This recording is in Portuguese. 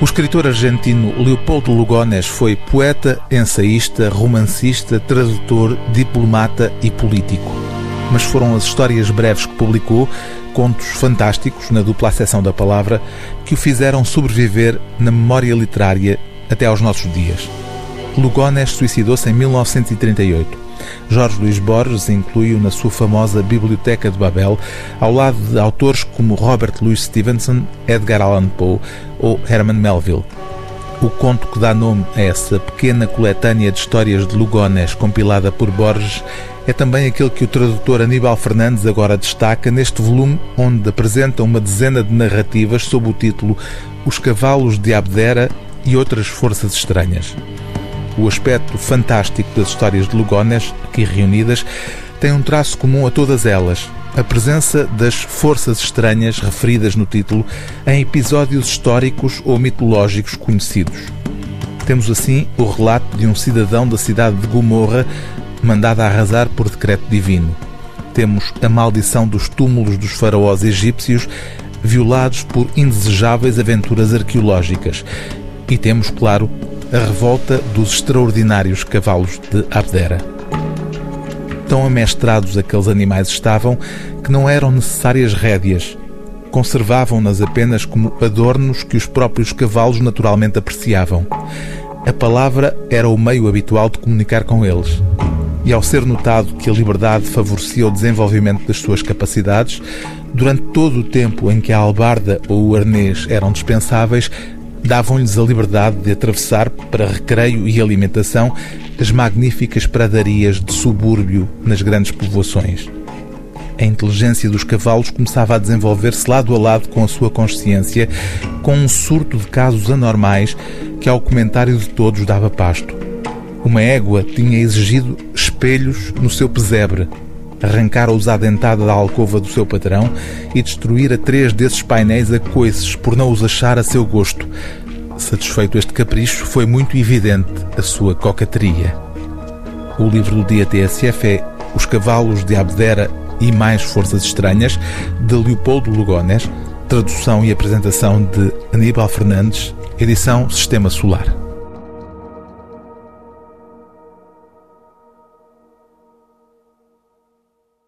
O escritor argentino Leopoldo Lugones foi poeta, ensaísta, romancista, tradutor, diplomata e político. Mas foram as histórias breves que publicou, contos fantásticos na dupla acessão da palavra, que o fizeram sobreviver na memória literária até aos nossos dias. Lugones suicidou-se em 1938. Jorge Luís Borges inclui-o na sua famosa Biblioteca de Babel, ao lado de autores como Robert Louis Stevenson, Edgar Allan Poe ou Herman Melville. O conto que dá nome a essa pequena coletânea de histórias de Lugones compilada por Borges é também aquele que o tradutor Aníbal Fernandes agora destaca neste volume, onde apresenta uma dezena de narrativas sob o título Os Cavalos de Abdera e outras forças estranhas. O aspecto fantástico das histórias de Lugones, aqui reunidas, tem um traço comum a todas elas: a presença das forças estranhas referidas no título em episódios históricos ou mitológicos conhecidos. Temos assim o relato de um cidadão da cidade de Gomorra mandado a arrasar por decreto divino. Temos a maldição dos túmulos dos faraós egípcios violados por indesejáveis aventuras arqueológicas. E temos, claro, a revolta dos extraordinários cavalos de Abdera. Tão amestrados aqueles animais estavam que não eram necessárias rédeas. Conservavam-nas apenas como adornos que os próprios cavalos naturalmente apreciavam. A palavra era o meio habitual de comunicar com eles. E ao ser notado que a liberdade favorecia o desenvolvimento das suas capacidades, durante todo o tempo em que a albarda ou o arnês eram dispensáveis, davam-lhes a liberdade de atravessar, para recreio e alimentação, as magníficas pradarias de subúrbio nas grandes povoações. A inteligência dos cavalos começava a desenvolver-se lado a lado com a sua consciência, com um surto de casos anormais que, ao comentário de todos, dava pasto. Uma égua tinha exigido espelhos no seu pesebre, arrancar-os à dentada da alcova do seu patrão e destruir a três desses painéis a coices por não os achar a seu gosto. Satisfeito este capricho, foi muito evidente a sua cocateria. O livro do dia TSF é Os Cavalos de Abdera e Mais Forças Estranhas, de Leopoldo Lugones, tradução e apresentação de Aníbal Fernandes, edição Sistema Solar.